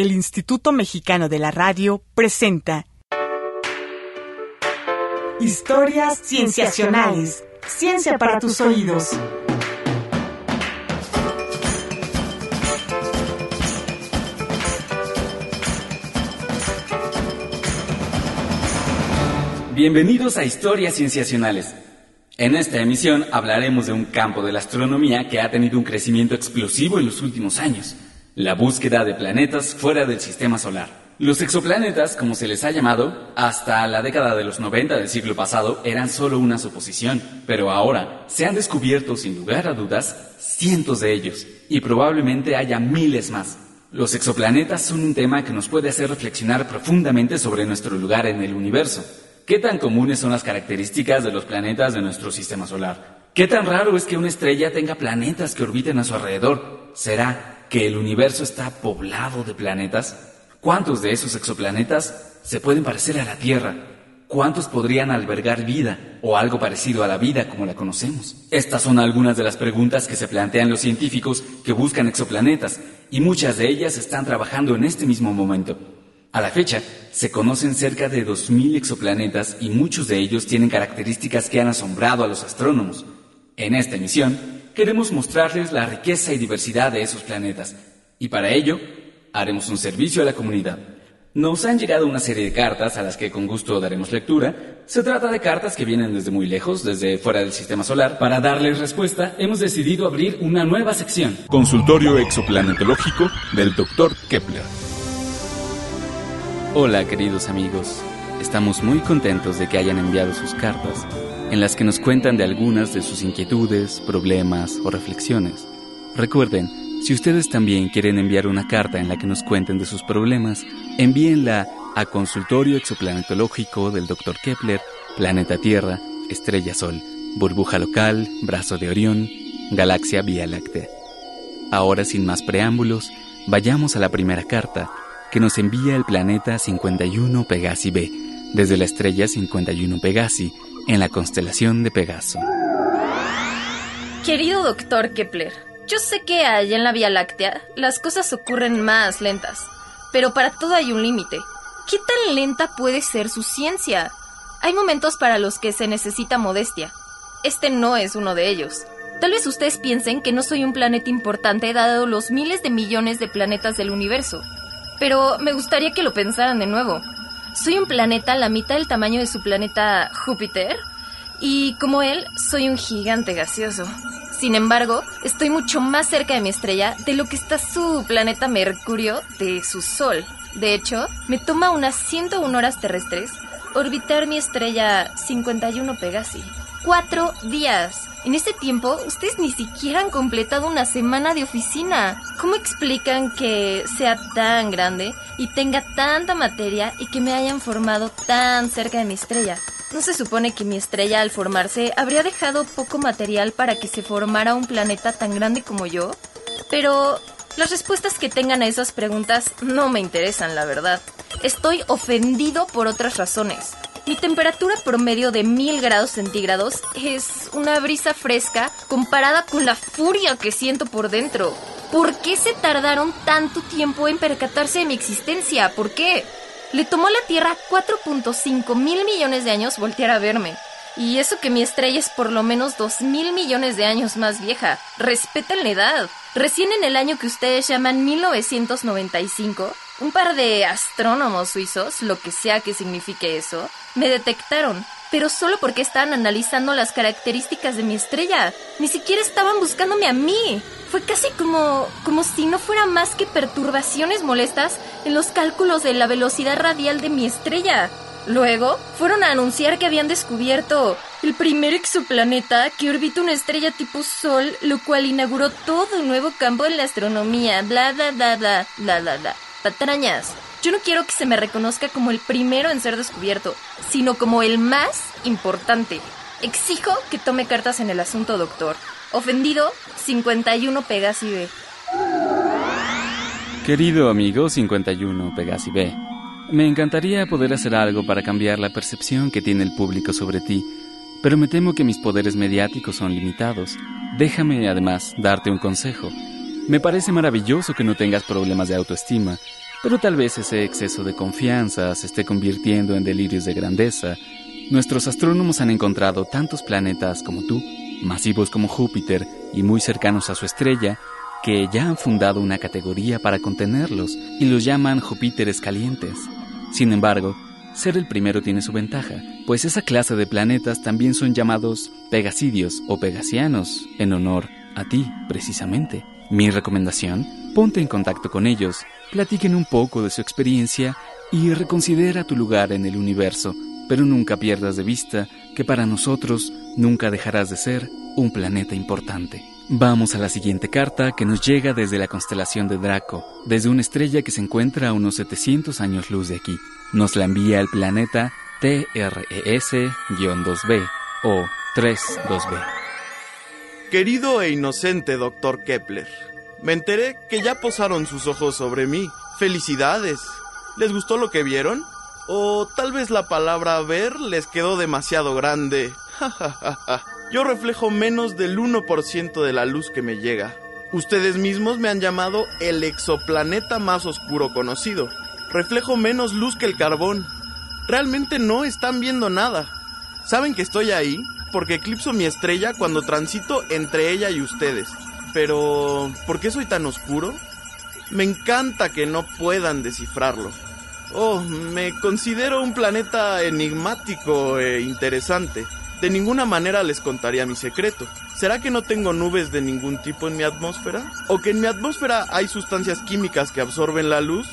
el Instituto Mexicano de la Radio presenta Historias Cienciacionales. Ciencia para tus oídos. Bienvenidos a Historias Cienciacionales. En esta emisión hablaremos de un campo de la astronomía que ha tenido un crecimiento explosivo en los últimos años, la búsqueda de planetas fuera del sistema solar. Los exoplanetas, como se les ha llamado, hasta la década de los 90 del siglo pasado eran solo una suposición, pero ahora se han descubierto sin lugar a dudas cientos de ellos y probablemente haya miles más. Los exoplanetas son un tema que nos puede hacer reflexionar profundamente sobre nuestro lugar en el universo. ¿Qué tan comunes son las características de los planetas de nuestro sistema solar? ¿Qué tan raro es que una estrella tenga planetas que orbiten a su alrededor? ¿Será que el universo está poblado de planetas? ¿Cuántos de esos exoplanetas se pueden parecer a la Tierra? ¿Cuántos podrían albergar vida o algo parecido a la vida como la conocemos? Estas son algunas de las preguntas que se plantean los científicos que buscan exoplanetas y muchas de ellas están trabajando en este mismo momento. A la fecha, se conocen cerca de 2.000 exoplanetas y muchos de ellos tienen características que han asombrado a los astrónomos. En esta emisión, queremos mostrarles la riqueza y diversidad de esos planetas, y para ello, haremos un servicio a la comunidad. Nos han llegado una serie de cartas a las que con gusto daremos lectura. Se trata de cartas que vienen desde muy lejos, desde fuera del sistema solar. Para darles respuesta, hemos decidido abrir una nueva sección. Consultorio exoplanetológico del Dr. Kepler. Hola queridos amigos, estamos muy contentos de que hayan enviado sus cartas, en las que nos cuentan de algunas de sus inquietudes, problemas o reflexiones. Recuerden, si ustedes también quieren enviar una carta en la que nos cuenten de sus problemas, envíenla a Consultorio Exoplanetológico del Dr. Kepler, Planeta Tierra, Estrella Sol, Burbuja Local, Brazo de Orión, Galaxia Vía Láctea. Ahora sin más preámbulos, vayamos a la primera carta que nos envía el planeta 51 Pegasi b, desde la estrella 51 Pegasi, en la constelación de Pegaso. Querido doctor Kepler, yo sé que allá en la Vía Láctea las cosas ocurren más lentas, pero para todo hay un límite. ¿Qué tan lenta puede ser su ciencia? Hay momentos para los que se necesita modestia. Este no es uno de ellos. Tal vez ustedes piensen que no soy un planeta importante dado los miles de millones de planetas del universo, pero me gustaría que lo pensaran de nuevo. Soy un planeta la mitad del tamaño de su planeta Júpiter y como él, soy un gigante gaseoso. Sin embargo, estoy mucho más cerca de mi estrella de lo que está su planeta Mercurio de su Sol. De hecho, me toma unas 101 horas terrestres orbitar mi estrella 51 Pegasi. Cuatro días. En ese tiempo, ustedes ni siquiera han completado una semana de oficina. ¿Cómo explican que sea tan grande y tenga tanta materia y que me hayan formado tan cerca de mi estrella? ¿No se supone que mi estrella al formarse habría dejado poco material para que se formara un planeta tan grande como yo? Pero las respuestas que tengan a esas preguntas no me interesan, la verdad. Estoy ofendido por otras razones. Mi temperatura promedio de 1000 grados centígrados es una brisa fresca comparada con la furia que siento por dentro. ¿Por qué se tardaron tanto tiempo en percatarse de mi existencia? ¿Por qué? Le tomó a la Tierra 4.5 mil millones de años voltear a verme. Y eso que mi estrella es por lo menos 2 mil millones de años más vieja. Respeten la edad. Recién en el año que ustedes llaman 1995, un par de astrónomos suizos, lo que sea que signifique eso, me detectaron, pero solo porque estaban analizando las características de mi estrella. Ni siquiera estaban buscándome a mí. Fue casi como como si no fuera más que perturbaciones molestas en los cálculos de la velocidad radial de mi estrella. Luego, fueron a anunciar que habían descubierto el primer exoplaneta que orbita una estrella tipo Sol, lo cual inauguró todo un nuevo campo en la astronomía. Bla, bla, bla, bla, bla, bla, bla. Patrañas. Yo no quiero que se me reconozca como el primero en ser descubierto, sino como el más importante. Exijo que tome cartas en el asunto, doctor. Ofendido, 51 Pegasi B. Querido amigo 51 Pegasi B, me encantaría poder hacer algo para cambiar la percepción que tiene el público sobre ti, pero me temo que mis poderes mediáticos son limitados. Déjame, además, darte un consejo. Me parece maravilloso que no tengas problemas de autoestima, Pero tal vez ese exceso de confianza se esté convirtiendo en delirios de grandeza. Nuestros astrónomos han encontrado tantos planetas como tú, masivos como Júpiter y muy cercanos a su estrella, que ya han fundado una categoría para contenerlos y los llaman Júpiteres calientes. Sin embargo, ser el primero tiene su ventaja, pues esa clase de planetas también son llamados pegasidios o pegasianos, en honor a ti, precisamente. Mi recomendación, ponte en contacto con ellos, platiquen un poco de su experiencia y reconsidera tu lugar en el universo, pero nunca pierdas de vista que para nosotros nunca dejarás de ser un planeta importante. Vamos a la siguiente carta que nos llega desde la constelación de Draco, desde una estrella que se encuentra a unos 700 años luz de aquí. Nos la envía el planeta TRES-2b o 32b. Querido e inocente doctor Kepler, me enteré que ya posaron sus ojos sobre mí. Felicidades. ¿Les gustó lo que vieron? O tal vez la palabra ver les quedó demasiado grande. Yo reflejo menos del 1% de la luz que me llega. Ustedes mismos me han llamado el exoplaneta más oscuro conocido. Reflejo menos luz que el carbón. Realmente no están viendo nada. Saben que estoy ahí porque eclipso mi estrella cuando transito entre ella y ustedes. Pero, ¿por qué soy tan oscuro? Me encanta que no puedan descifrarlo. Oh, me considero un planeta enigmático e interesante. De ninguna manera les contaría mi secreto. ¿Será que no tengo nubes de ningún tipo en mi atmósfera? ¿O que en mi atmósfera hay sustancias químicas que absorben la luz?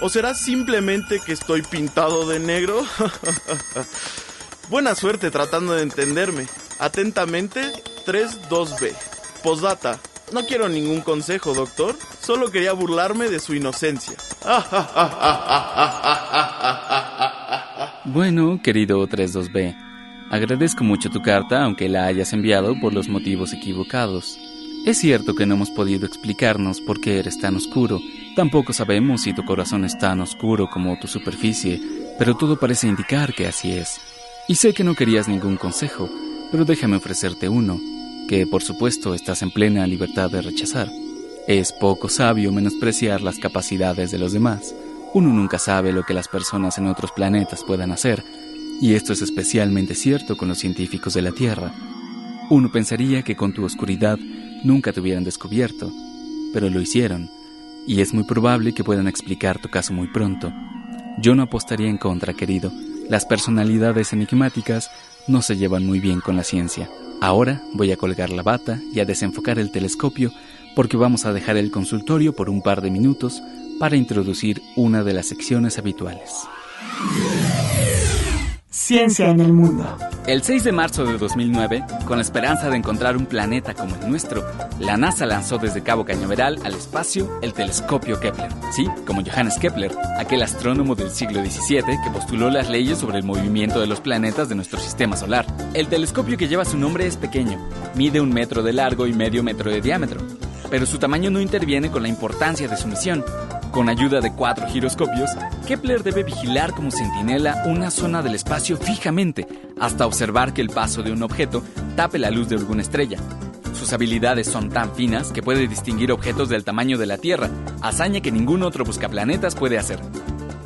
¿O será simplemente que estoy pintado de negro? Buena suerte tratando de entenderme. Atentamente, 32B. Postdata. No quiero ningún consejo, doctor. Solo quería burlarme de su inocencia. bueno, querido 32B. Agradezco mucho tu carta, aunque la hayas enviado por los motivos equivocados. Es cierto que no hemos podido explicarnos por qué eres tan oscuro, tampoco sabemos si tu corazón es tan oscuro como tu superficie, pero todo parece indicar que así es. Y sé que no querías ningún consejo, pero déjame ofrecerte uno, que por supuesto estás en plena libertad de rechazar. Es poco sabio menospreciar las capacidades de los demás. Uno nunca sabe lo que las personas en otros planetas puedan hacer, y esto es especialmente cierto con los científicos de la Tierra. Uno pensaría que con tu oscuridad nunca te hubieran descubierto, pero lo hicieron, y es muy probable que puedan explicar tu caso muy pronto. Yo no apostaría en contra, querido. Las personalidades enigmáticas no se llevan muy bien con la ciencia. Ahora voy a colgar la bata y a desenfocar el telescopio porque vamos a dejar el consultorio por un par de minutos para introducir una de las secciones habituales. Ciencia en el mundo. El 6 de marzo de 2009, con la esperanza de encontrar un planeta como el nuestro, la NASA lanzó desde Cabo Cañaveral al espacio el telescopio Kepler. Sí, como Johannes Kepler, aquel astrónomo del siglo XVII que postuló las leyes sobre el movimiento de los planetas de nuestro sistema solar. El telescopio que lleva su nombre es pequeño, mide un metro de largo y medio metro de diámetro, pero su tamaño no interviene con la importancia de su misión, con ayuda de cuatro giroscopios, Kepler debe vigilar como centinela una zona del espacio fijamente hasta observar que el paso de un objeto tape la luz de alguna estrella. Sus habilidades son tan finas que puede distinguir objetos del tamaño de la Tierra, hazaña que ningún otro buscaplanetas puede hacer.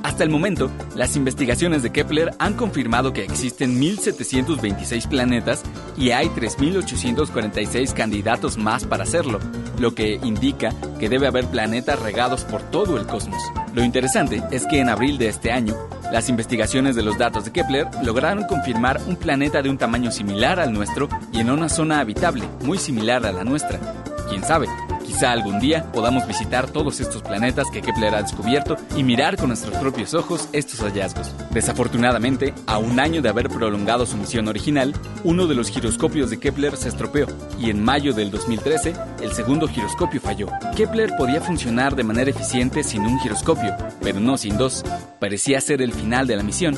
Hasta el momento, las investigaciones de Kepler han confirmado que existen 1.726 planetas y hay 3.846 candidatos más para hacerlo, lo que indica que debe haber planetas regados por todo el cosmos. Lo interesante es que en abril de este año, las investigaciones de los datos de Kepler lograron confirmar un planeta de un tamaño similar al nuestro y en una zona habitable, muy similar a la nuestra. ¿Quién sabe? Quizá algún día podamos visitar todos estos planetas que Kepler ha descubierto y mirar con nuestros propios ojos estos hallazgos. Desafortunadamente, a un año de haber prolongado su misión original, uno de los giroscopios de Kepler se estropeó y en mayo del 2013 el segundo giroscopio falló. Kepler podía funcionar de manera eficiente sin un giroscopio, pero no sin dos. Parecía ser el final de la misión,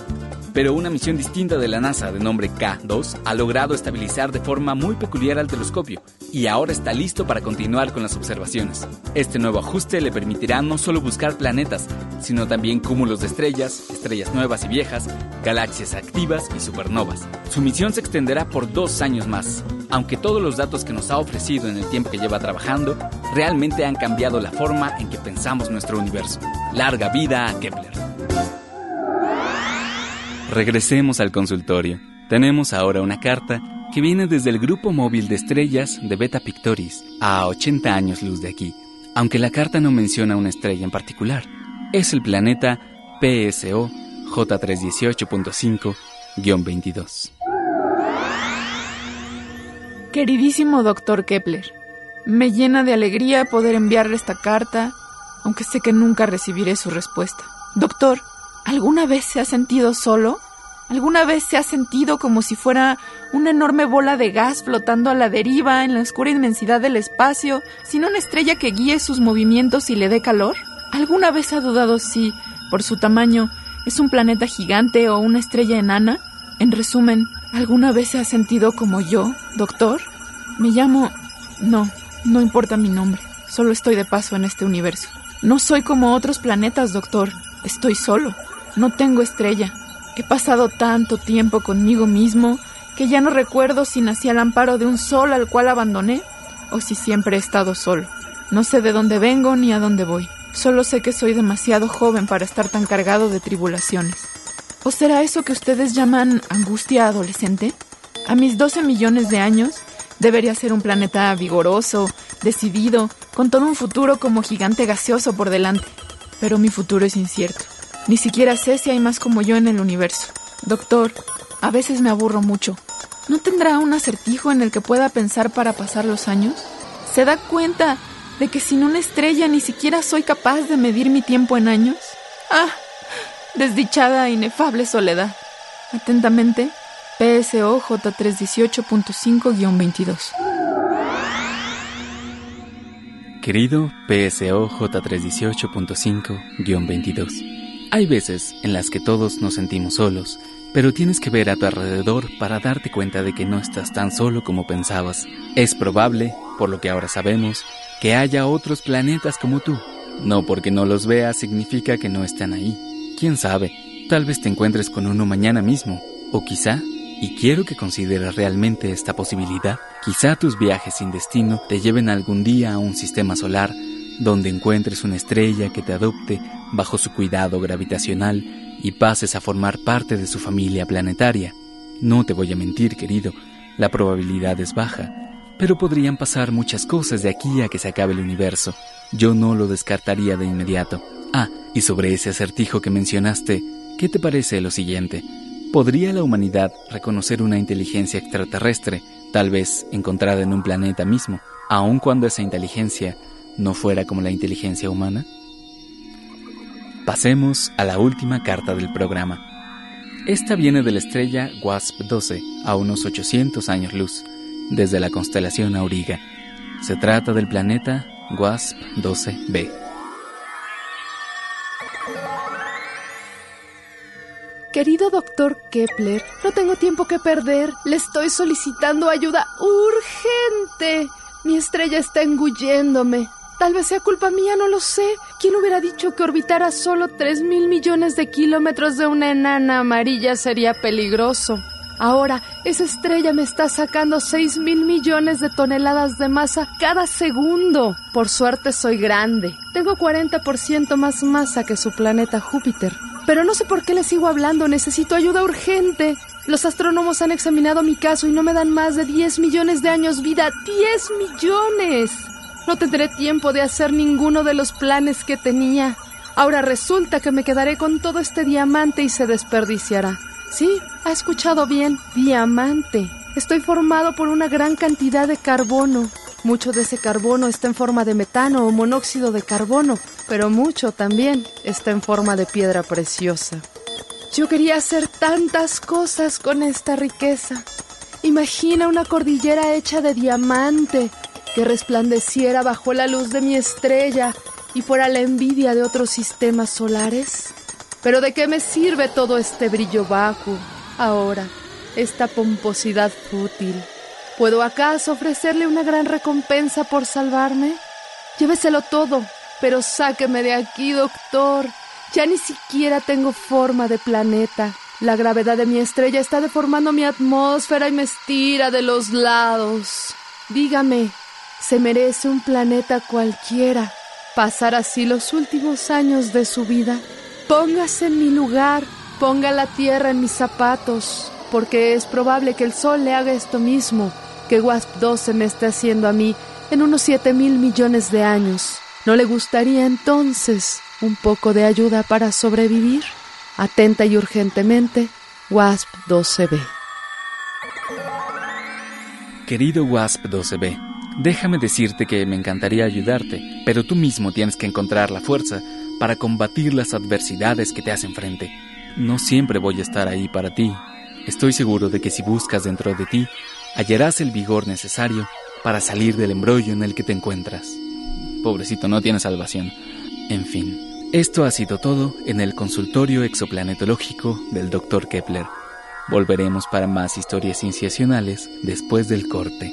Pero una misión distinta de la NASA de nombre K2 ha logrado estabilizar de forma muy peculiar al telescopio y ahora está listo para continuar con las observaciones. Este nuevo ajuste le permitirá no solo buscar planetas, sino también cúmulos de estrellas, estrellas nuevas y viejas, galaxias activas y supernovas. Su misión se extenderá por dos años más, aunque todos los datos que nos ha ofrecido en el tiempo que lleva trabajando realmente han cambiado la forma en que pensamos nuestro universo. Larga vida a Kepler. Regresemos al consultorio. Tenemos ahora una carta que viene desde el grupo móvil de estrellas de Beta Pictoris, a 80 años luz de aquí, aunque la carta no menciona una estrella en particular. Es el planeta PSO J318.5-22. Queridísimo doctor Kepler, me llena de alegría poder enviarle esta carta, aunque sé que nunca recibiré su respuesta. Doctor, ¿alguna vez se ha sentido solo? ¿Alguna vez se ha sentido como si fuera una enorme bola de gas flotando a la deriva en la oscura inmensidad del espacio, sin una estrella que guíe sus movimientos y le dé calor? ¿Alguna vez ha dudado si, por su tamaño, es un planeta gigante o una estrella enana? En resumen, ¿alguna vez se ha sentido como yo, doctor? Me llamo... No, no importa mi nombre, solo estoy de paso en este universo. No soy como otros planetas, doctor, estoy solo, no tengo estrella. He pasado tanto tiempo conmigo mismo que ya no recuerdo si nací al amparo de un sol al cual abandoné o si siempre he estado solo. No sé de dónde vengo ni a dónde voy. Solo sé que soy demasiado joven para estar tan cargado de tribulaciones. ¿O será eso que ustedes llaman angustia adolescente? A mis 12 millones de años debería ser un planeta vigoroso, decidido, con todo un futuro como gigante gaseoso por delante. Pero mi futuro es incierto. Ni siquiera sé si hay más como yo en el universo. Doctor, a veces me aburro mucho. ¿No tendrá un acertijo en el que pueda pensar para pasar los años? ¿Se da cuenta de que sin una estrella ni siquiera soy capaz de medir mi tiempo en años? Ah, desdichada e inefable soledad. Atentamente, PSO J318.5-22. Querido PSO J318.5-22. Hay veces en las que todos nos sentimos solos, pero tienes que ver a tu alrededor para darte cuenta de que no estás tan solo como pensabas. Es probable, por lo que ahora sabemos, que haya otros planetas como tú. No porque no los veas significa que no están ahí. ¿Quién sabe? Tal vez te encuentres con uno mañana mismo, o quizá, y quiero que consideres realmente esta posibilidad, quizá tus viajes sin destino te lleven algún día a un sistema solar donde encuentres una estrella que te adopte bajo su cuidado gravitacional y pases a formar parte de su familia planetaria. No te voy a mentir, querido, la probabilidad es baja, pero podrían pasar muchas cosas de aquí a que se acabe el universo. Yo no lo descartaría de inmediato. Ah, y sobre ese acertijo que mencionaste, ¿qué te parece lo siguiente? ¿Podría la humanidad reconocer una inteligencia extraterrestre, tal vez encontrada en un planeta mismo, aun cuando esa inteligencia no fuera como la inteligencia humana? Pasemos a la última carta del programa. Esta viene de la estrella WASP-12, a unos 800 años luz, desde la constelación Auriga. Se trata del planeta WASP-12b. Querido doctor Kepler, no tengo tiempo que perder. Le estoy solicitando ayuda urgente. Mi estrella está engulléndome. Tal vez sea culpa mía, no lo sé. ¿Quién hubiera dicho que orbitar a solo 3 mil millones de kilómetros de una enana amarilla sería peligroso? Ahora, esa estrella me está sacando 6 mil millones de toneladas de masa cada segundo. Por suerte soy grande. Tengo 40% más masa que su planeta Júpiter. Pero no sé por qué le sigo hablando. Necesito ayuda urgente. Los astrónomos han examinado mi caso y no me dan más de 10 millones de años vida. ¡10 millones! No tendré tiempo de hacer ninguno de los planes que tenía. Ahora resulta que me quedaré con todo este diamante y se desperdiciará. Sí, ha escuchado bien, diamante. Estoy formado por una gran cantidad de carbono. Mucho de ese carbono está en forma de metano o monóxido de carbono, pero mucho también está en forma de piedra preciosa. Yo quería hacer tantas cosas con esta riqueza. Imagina una cordillera hecha de diamante, que resplandeciera bajo la luz de mi estrella y fuera la envidia de otros sistemas solares? Pero ¿de qué me sirve todo este brillo bajo ahora, esta pomposidad fútil? ¿Puedo acaso ofrecerle una gran recompensa por salvarme? Lléveselo todo, pero sáqueme de aquí, doctor. Ya ni siquiera tengo forma de planeta. La gravedad de mi estrella está deformando mi atmósfera y me estira de los lados. Dígame, ¿se merece un planeta cualquiera pasar así los últimos años de su vida? Póngase en mi lugar, ponga la tierra en mis zapatos, porque es probable que el Sol le haga esto mismo que Wasp 12 me está haciendo a mí en unos siete mil millones de años. ¿No le gustaría entonces un poco de ayuda para sobrevivir? Atenta y urgentemente, Wasp 12B. Querido Wasp 12B, déjame decirte que me encantaría ayudarte, pero tú mismo tienes que encontrar la fuerza para combatir las adversidades que te hacen frente. No siempre voy a estar ahí para ti. Estoy seguro de que si buscas dentro de ti, hallarás el vigor necesario para salir del embrollo en el que te encuentras. Pobrecito, no tiene salvación. En fin, esto ha sido todo en el consultorio exoplanetológico del Dr. Kepler. Volveremos para más historias cienciacionales después del corte.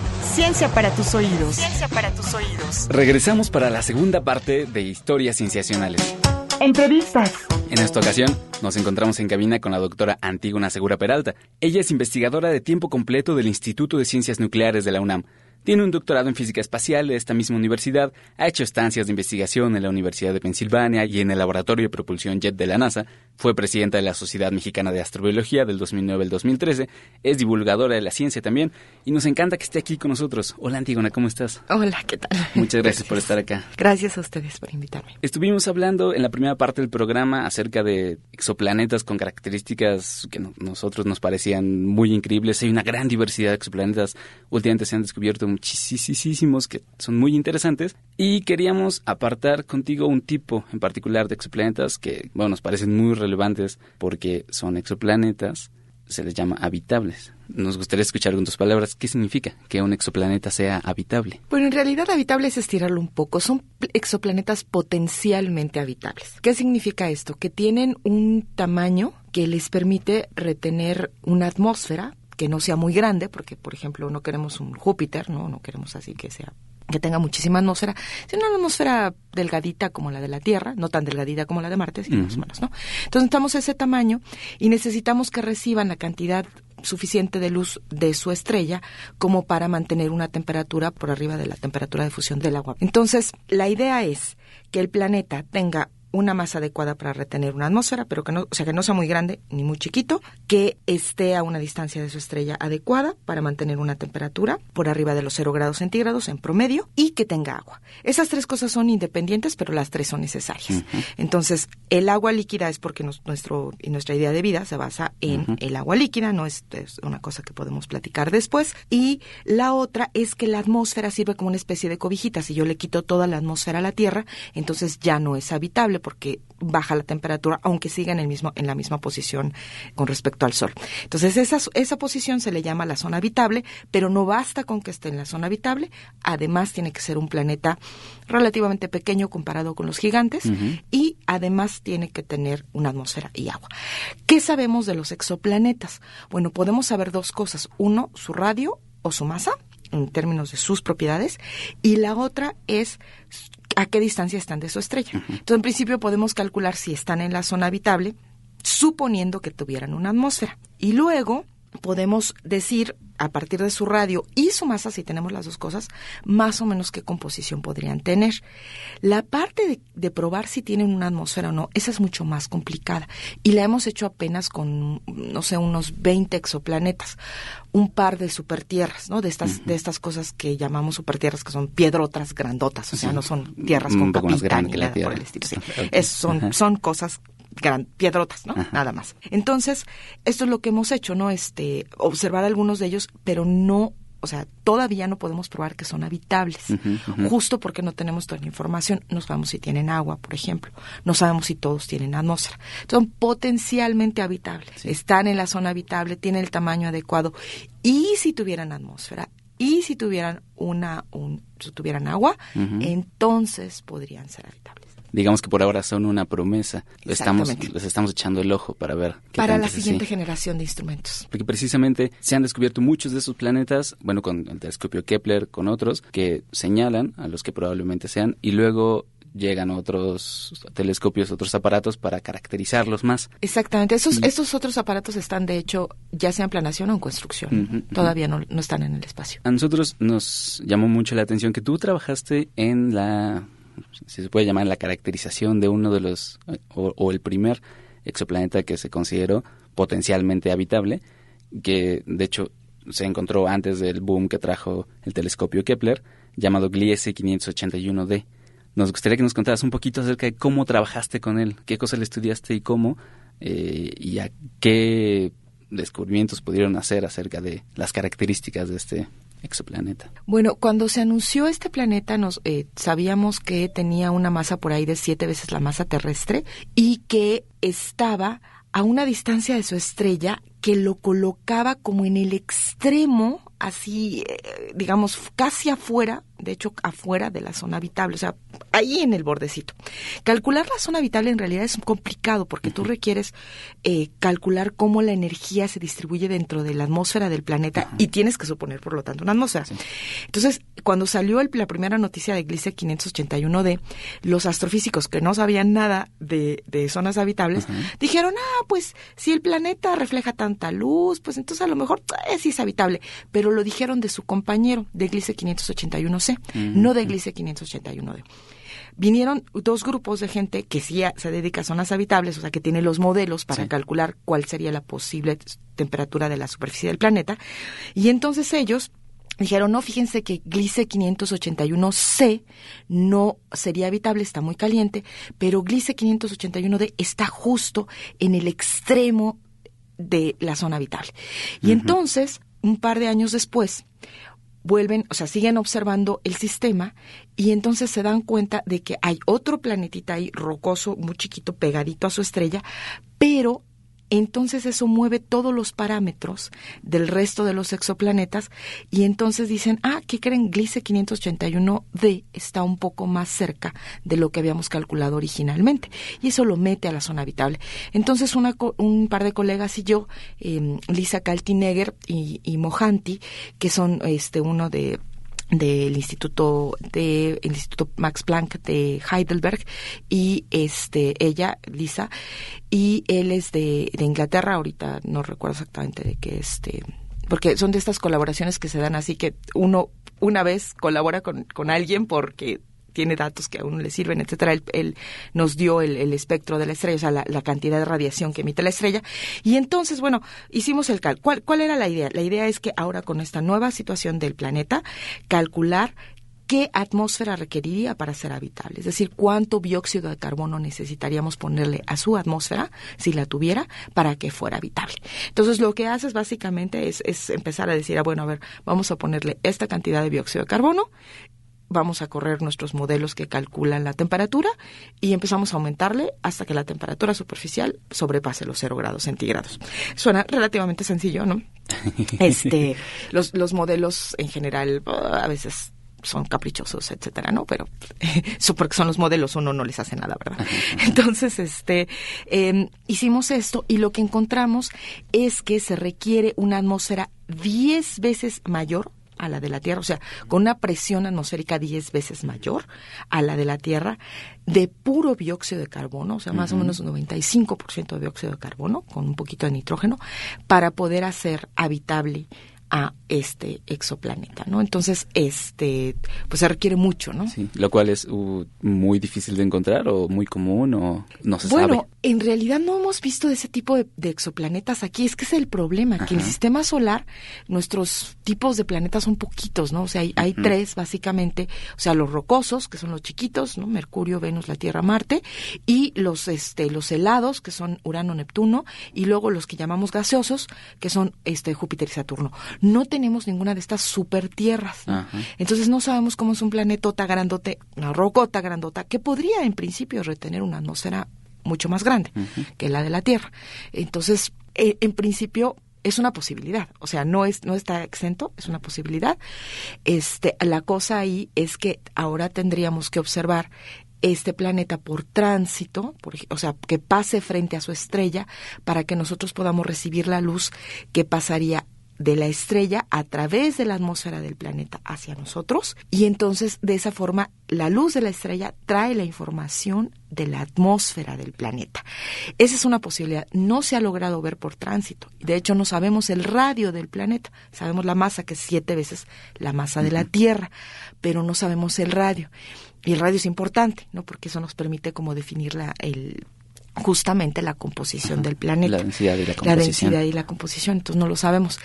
Ciencia para tus oídos. Ciencia para tus oídos. Regresamos para la segunda parte de Historias Cienciacionales. Entrevistas. En esta ocasión, nos encontramos en cabina con la doctora Antígona Segura Peralta. Ella es investigadora de tiempo completo del Instituto de Ciencias Nucleares de la UNAM. Tiene un doctorado en física espacial de esta misma universidad, ha hecho estancias de investigación en la Universidad de Pensilvania y en el Laboratorio de Propulsión Jet de la NASA, fue presidenta de la Sociedad Mexicana de Astrobiología del 2009 al 2013, es divulgadora de la ciencia también y nos encanta que esté aquí con nosotros. Hola Antígona, ¿cómo estás? Hola, ¿qué tal? Muchas gracias, por estar acá. Gracias a ustedes por invitarme. Estuvimos hablando en la primera parte del programa acerca de exoplanetas con características que no, nosotros nos parecían muy increíbles. Hay una gran diversidad de exoplanetas. Últimamente se han descubierto muchísimos que son muy interesantes y queríamos apartar contigo un tipo en particular de exoplanetas que, bueno, nos parecen muy relevantes porque son exoplanetas, se les llama habitables. Nos gustaría escuchar con tus palabras qué significa que un exoplaneta sea habitable. Bueno, en realidad habitable es estirarlo un poco. Son exoplanetas potencialmente habitables. ¿Qué significa esto? Que tienen un tamaño que les permite retener una atmósfera que no sea muy grande, porque por ejemplo no queremos un Júpiter, no, no queremos así que sea que tenga muchísima atmósfera, sino una atmósfera delgadita como la de la Tierra, no tan delgadita como la de Marte, sino más o menos, ¿no? Entonces necesitamos ese tamaño y necesitamos que reciban la cantidad suficiente de luz de su estrella como para mantener una temperatura por arriba de la temperatura de fusión del agua. Entonces, la idea es que el planeta tenga una masa adecuada para retener una atmósfera, pero que no, o sea, que no sea muy grande ni muy chiquito, que esté a una distancia de su estrella adecuada para mantener una temperatura por arriba de los 0 grados centígrados en promedio y que tenga agua. Esas tres cosas son independientes, pero las tres son necesarias. Entonces, el agua líquida es porque nuestro, nuestra idea de vida se basa en el agua líquida, no es, es una cosa que podemos platicar después. Y la otra es que la atmósfera sirve como una especie de cobijita. Si yo le quito toda la atmósfera a la Tierra, entonces ya no es habitable porque baja la temperatura, aunque siga en, el mismo, en la misma posición con respecto al Sol. Entonces, esa, esa posición se le llama la zona habitable, pero no basta con que esté en la zona habitable, además tiene que ser un planeta relativamente pequeño comparado con los gigantes y además tiene que tener una atmósfera y agua. ¿Qué sabemos de los exoplanetas? Bueno, podemos saber dos cosas. Uno, su radio o su masa, en términos de sus propiedades, y la otra es a qué distancia están de su estrella. Entonces, en principio podemos calcular si están en la zona habitable, suponiendo que tuvieran una atmósfera. Y luego podemos decir, a partir de su radio y su masa, si tenemos las dos cosas, más o menos qué composición podrían tener. La parte de, de, probar si tienen una atmósfera o no, esa es mucho más complicada. Y la hemos hecho apenas con, no sé, unos 20 exoplanetas, un par de supertierras, ¿no? De estas, uh -huh. de estas cosas que llamamos supertierras, que son piedrotas grandotas, o sea, sí. no son tierras con capita ni nada por el estilo. Sí. Es, son, son cosas gran, piedrotas, ¿no? Nada más. Entonces, esto es lo que hemos hecho, ¿no? Este, observar algunos de ellos, pero no o sea, todavía no podemos probar que son habitables, justo porque no tenemos toda la información. No sabemos si tienen agua, por ejemplo. No sabemos si todos tienen atmósfera. Son potencialmente habitables. Están en la zona habitable, tienen el tamaño adecuado. Y si tuvieran atmósfera, y si tuvieran una, un, si tuvieran agua, entonces podrían ser habitables digamos que por ahora son una promesa. Estamos, les estamos echando el ojo para ver. Qué para la siguiente generación de instrumentos. Porque precisamente se han descubierto muchos de esos planetas, bueno, con el telescopio Kepler, con otros, que señalan a los que probablemente sean, y luego llegan otros telescopios, otros aparatos para caracterizarlos más. Exactamente. Esos, estos otros aparatos están, de hecho, ya sea en planación o en construcción. Todavía no, no están en el espacio. A nosotros nos llamó mucho la atención que tú trabajaste en la si se puede llamar la caracterización de uno de los, o, el primer exoplaneta que se consideró potencialmente habitable, que de hecho se encontró antes del boom que trajo el telescopio Kepler, llamado Gliese 581d. Nos gustaría que nos contaras un poquito acerca de cómo trabajaste con él, qué cosas le estudiaste y cómo, eh, y a qué descubrimientos pudieron hacer acerca de las características de este exoplaneta? Bueno, cuando se anunció este planeta, nos eh, sabíamos que tenía una masa por ahí de siete veces la masa terrestre y que estaba a una distancia de su estrella que lo colocaba como en el extremo, así, eh, digamos, casi afuera de hecho afuera de la zona habitable, o sea, ahí en el bordecito. Calcular la zona habitable en realidad es complicado porque tú requieres eh, calcular cómo la energía se distribuye dentro de la atmósfera del planeta y tienes que suponer, por lo tanto, una atmósfera. Entonces, cuando salió la primera noticia de Gliese 581d, los astrofísicos que no sabían nada de, zonas habitables dijeron, ah, pues si el planeta refleja tanta luz, pues entonces a lo mejor eh, sí es habitable. Pero lo dijeron de su compañero de Gliese 581c no de Gliese 581D. Vinieron dos grupos de gente que sí se dedica a zonas habitables, o sea, que tiene los modelos para calcular cuál sería la posible temperatura de la superficie del planeta, y entonces ellos dijeron, no, fíjense que Gliese 581c no sería habitable, está muy caliente, pero Gliese 581d está justo en el extremo de la zona habitable. Y entonces, un par de años después, vuelven, o sea, siguen observando el sistema y entonces se dan cuenta de que hay otro planetita ahí rocoso, muy chiquito, pegadito a su estrella, pero entonces eso mueve todos los parámetros del resto de los exoplanetas y entonces dicen, ah, ¿qué creen? Gliese 581d está un poco más cerca de lo que habíamos calculado originalmente y eso lo mete a la zona habitable. Entonces una, un par de colegas y yo, eh, Lisa Kaltinegger y, y Mohanty, que son este uno de del instituto de el instituto Max Planck de Heidelberg y este ella Lisa y él es de, de Inglaterra ahorita no recuerdo exactamente de qué este porque son de estas colaboraciones que se dan así que uno una vez colabora con, con alguien porque tiene datos que a uno le sirven, etcétera. Él, nos dio el, espectro de la estrella, o sea, la, cantidad de radiación que emite la estrella. Y entonces, bueno, hicimos el cálculo. ¿Cuál, era la idea? La idea es que ahora con esta nueva situación del planeta, calcular qué atmósfera requeriría para ser habitable, es decir, cuánto dióxido de carbono necesitaríamos ponerle a su atmósfera, si la tuviera, para que fuera habitable. Entonces, lo que haces básicamente es, es empezar a decir, ah, bueno, a ver, vamos a ponerle esta cantidad de dióxido de carbono vamos a correr nuestros modelos que calculan la temperatura y empezamos a aumentarle hasta que la temperatura superficial sobrepase los 0 grados centígrados. Suena relativamente sencillo, ¿no? Este, los, los modelos en general a veces son caprichosos, etcétera, ¿no? Pero eso porque son los modelos, uno no les hace nada, ¿verdad? Entonces, este, em, hicimos esto y lo que encontramos es que se requiere una atmósfera 10 veces mayor a la de la Tierra, o sea, con una presión atmosférica 10 veces mayor a la de la Tierra, de puro dióxido de carbono, o sea, más o menos un 95% de dióxido de carbono, con un poquito de nitrógeno, para poder hacer habitable a este exoplaneta, ¿no? Entonces, este, pues se requiere mucho, ¿no? Sí, lo cual es uh, muy difícil de encontrar o muy común o no se bueno, sabe. en realidad no hemos visto de ese tipo de, de exoplanetas aquí. Es que es el problema, que en el sistema solar nuestros tipos de planetas son poquitos, ¿no? O sea, hay, tres básicamente, o sea, los rocosos, que son los chiquitos, ¿no? Mercurio, Venus, la Tierra, Marte, y los, este, los helados, que son Urano, Neptuno, y luego los que llamamos gaseosos, que son este, Júpiter y Saturno. No tenemos ninguna de estas super tierras. Entonces no sabemos cómo es un planetota grandote, una rocota grandota, que podría en principio retener una atmósfera mucho más grande que la de la Tierra. Entonces, eh, en principio es una posibilidad, o sea, no es no está exento, es una posibilidad. Este, la cosa ahí es que ahora tendríamos que observar este planeta por tránsito, por o sea, que pase frente a su estrella para que nosotros podamos recibir la luz que pasaría de la estrella a través de la atmósfera del planeta hacia nosotros y entonces de esa forma la luz de la estrella trae la información de la atmósfera del planeta. Esa es una posibilidad. No se ha logrado ver por tránsito. De hecho, no sabemos el radio del planeta. Sabemos la masa, que es siete veces la masa de la Tierra, pero no sabemos el radio. Y el radio es importante, ¿no? Porque eso nos permite como definir la, el, justamente la composición del planeta. La densidad y la La composición. densidad y la composición, entonces no lo sabemos.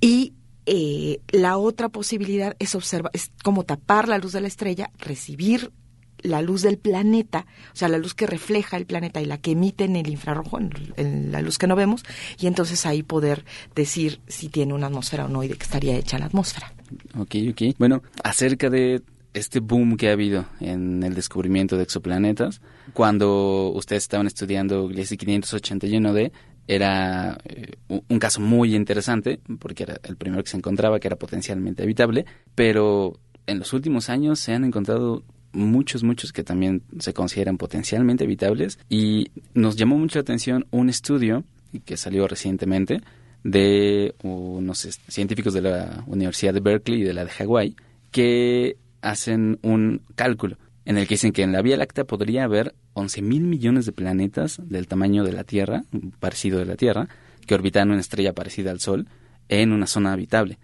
Y eh, la otra posibilidad es observar, es como tapar la luz de la estrella, recibir la luz del planeta, o sea, la luz que refleja el planeta y la que emite en el infrarrojo, en, en la luz que no vemos, y entonces ahí poder decir si tiene una atmósfera o no y de qué estaría hecha la atmósfera. Ok, ok. Bueno, acerca de este boom que ha habido en el descubrimiento de exoplanetas, cuando ustedes estaban estudiando Gliese 581d, era eh, un caso muy interesante, porque era el primero que se encontraba que era potencialmente habitable, pero en los últimos años se han encontrado muchos, muchos que también se consideran potencialmente habitables y nos llamó mucho la atención un estudio que salió recientemente de unos científicos de la Universidad de Berkeley y de la de Hawái que hacen un cálculo en el que dicen que en la Vía Láctea podría haber 11 mil millones de planetas del tamaño de la Tierra, parecido de la Tierra, que orbitan una estrella parecida al Sol en una zona habitable.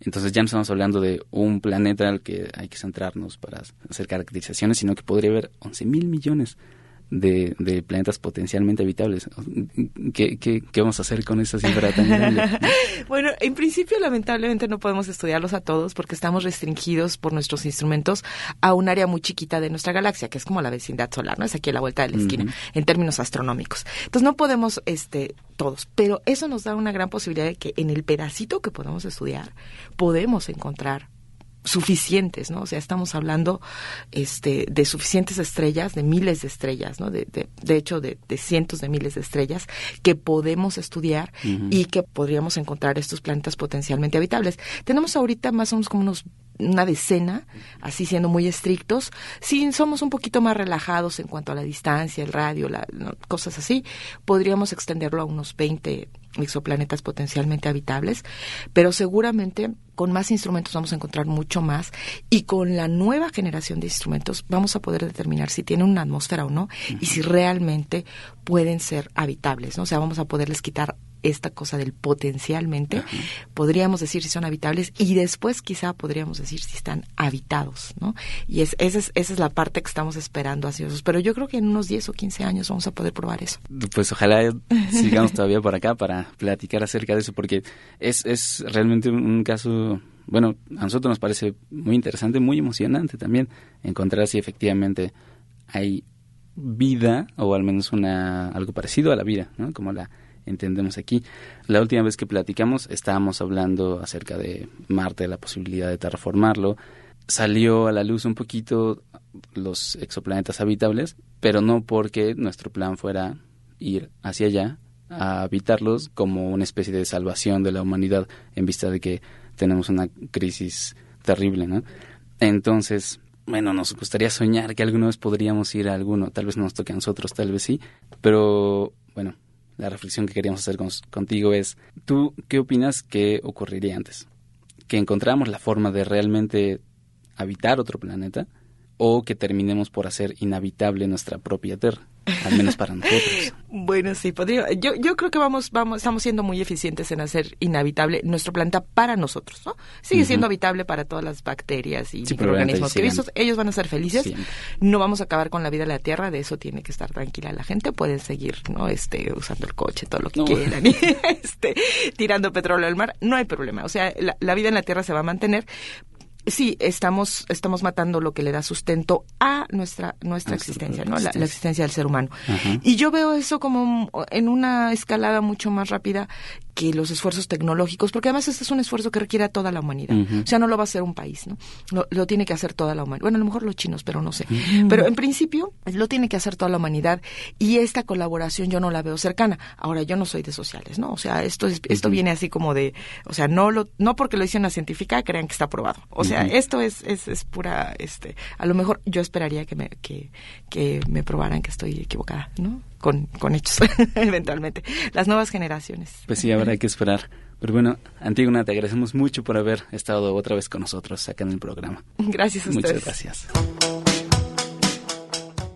Entonces ya no estamos hablando de un planeta al que hay que centrarnos para hacer caracterizaciones, sino que podría haber 11 mil millones de planetas potencialmente habitables. ¿Qué, qué, qué vamos a hacer con esa cifra tan grande? Bueno, en principio lamentablemente no podemos estudiarlos a todos porque estamos restringidos por nuestros instrumentos a un área muy chiquita de nuestra galaxia, que es como la vecindad solar, ¿no? Es aquí a la vuelta de la esquina, en términos astronómicos. Entonces no podemos, este, todos, pero eso nos da una gran posibilidad de que en el pedacito que podemos estudiar podemos encontrar suficientes, ¿no? O sea, estamos hablando este, de suficientes estrellas, de miles de estrellas, ¿no? De, de, de hecho, de, de cientos de miles de estrellas que podemos estudiar y que podríamos encontrar estos planetas potencialmente habitables. Tenemos ahorita más o menos como unos una decena, así siendo muy estrictos. Si somos un poquito más relajados en cuanto a la distancia, el radio, la, no, cosas así, podríamos extenderlo a unos 20 exoplanetas potencialmente habitables, pero seguramente con más instrumentos vamos a encontrar mucho más y con la nueva generación de instrumentos vamos a poder determinar si tienen una atmósfera o no y si realmente pueden ser habitables, ¿no? O sea, vamos a poderles quitar esta cosa del potencialmente, podríamos decir si son habitables y después quizá podríamos decir si están habitados, ¿no? Y es, esa, es, esa es la parte que estamos esperando ansiosos, pero yo creo que en unos 10 o 15 años vamos a poder probar eso. Pues ojalá sigamos todavía por acá para platicar acerca de eso, porque es, es realmente un, un caso, bueno, a nosotros nos parece muy interesante, muy emocionante también encontrar si efectivamente hay vida o al menos una algo parecido a la vida, ¿no? Como la entendemos aquí. La última vez que platicamos estábamos hablando acerca de Marte, la posibilidad de terraformarlo. Salió a la luz un poquito los exoplanetas habitables, pero no porque nuestro plan fuera ir hacia allá a habitarlos como una especie de salvación de la humanidad en vista de que tenemos una crisis terrible, ¿no? Entonces, bueno, nos gustaría soñar que alguna vez podríamos ir a alguno, tal vez no nos toque a nosotros, tal vez sí, pero bueno, la reflexión que queríamos hacer con, contigo es, ¿tú qué opinas que ocurriría antes? ¿Que encontramos la forma de realmente habitar otro planeta o que terminemos por hacer inhabitable nuestra propia Tierra? Al menos para nosotros. Bueno, sí, podría. Yo, yo creo que vamos, vamos, estamos siendo muy eficientes en hacer inhabitable nuestro planeta para nosotros, ¿no? Sigue siendo habitable para todas las bacterias y Sí, microorganismos que vistos, ellos van a ser felices. Siempre. No vamos a acabar con la vida de la Tierra, de eso tiene que estar tranquila la gente. Pueden seguir, ¿no? Este, usando el coche, todo lo que No. quieran, y, este, tirando petróleo al mar, no hay problema. O sea, la, la vida en la Tierra se va a mantener. Sí, estamos, estamos matando lo que le da sustento a nuestra, nuestra A existencia, ¿no? La, la existencia. existencia del ser humano. Ajá. Y yo veo eso como en una escalada mucho más rápida que los esfuerzos tecnológicos, porque además este es un esfuerzo que requiere a toda la humanidad. O sea, no lo va a hacer un país, ¿no? Lo, lo tiene que hacer toda la humanidad. Bueno, a lo mejor los chinos, pero no sé. Pero en principio lo tiene que hacer toda la humanidad y esta colaboración yo no la veo cercana. Ahora, yo no soy de sociales, ¿no? O sea, esto es, esto viene así como de, o sea, no lo, no porque lo hice una científica crean que está aprobado. O sea, esto es, es, es pura, este, a lo mejor yo esperaría que me, que, que me probaran que estoy equivocada, ¿no? Con, con hechos, eventualmente. Las nuevas generaciones. Pues sí, habrá que esperar. Pero bueno, Antígona, te agradecemos mucho por haber estado otra vez con nosotros acá en el programa. Gracias a Muchas ustedes. gracias.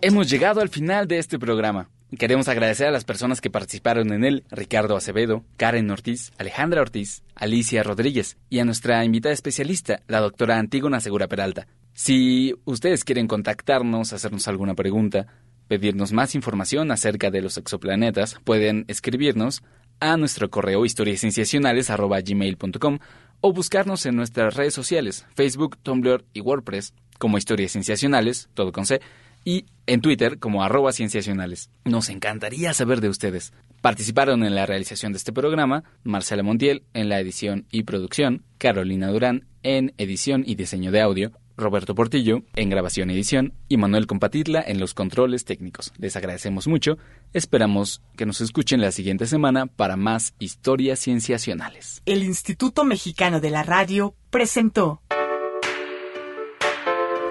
Hemos llegado al final de este programa. Queremos agradecer a las personas que participaron en él, Ricardo Acevedo, Karen Ortiz, Alejandra Ortiz, Alicia Rodríguez y a nuestra invitada especialista, la doctora Antígona Segura Peralta. Si ustedes quieren contactarnos, hacernos alguna pregunta, pedirnos más información acerca de los exoplanetas, pueden escribirnos a nuestro correo historiascienciacionales.gmail.com o buscarnos en nuestras redes sociales, Facebook, Tumblr y WordPress, como Historias Cienciacionales, todo con C, y en Twitter como arroba cienciacionales. Nos encantaría saber de ustedes. Participaron en la realización de este programa Marcela Montiel en la edición y producción, Carolina Durán en edición y diseño de audio, Roberto Portillo en grabación y edición y Manuel Compatitla en los controles técnicos. Les agradecemos mucho. Esperamos que nos escuchen la siguiente semana para más historias cienciacionales. El Instituto Mexicano de la Radio presentó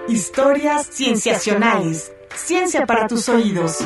Historias Cienciacionales. Ciencia para tus oídos.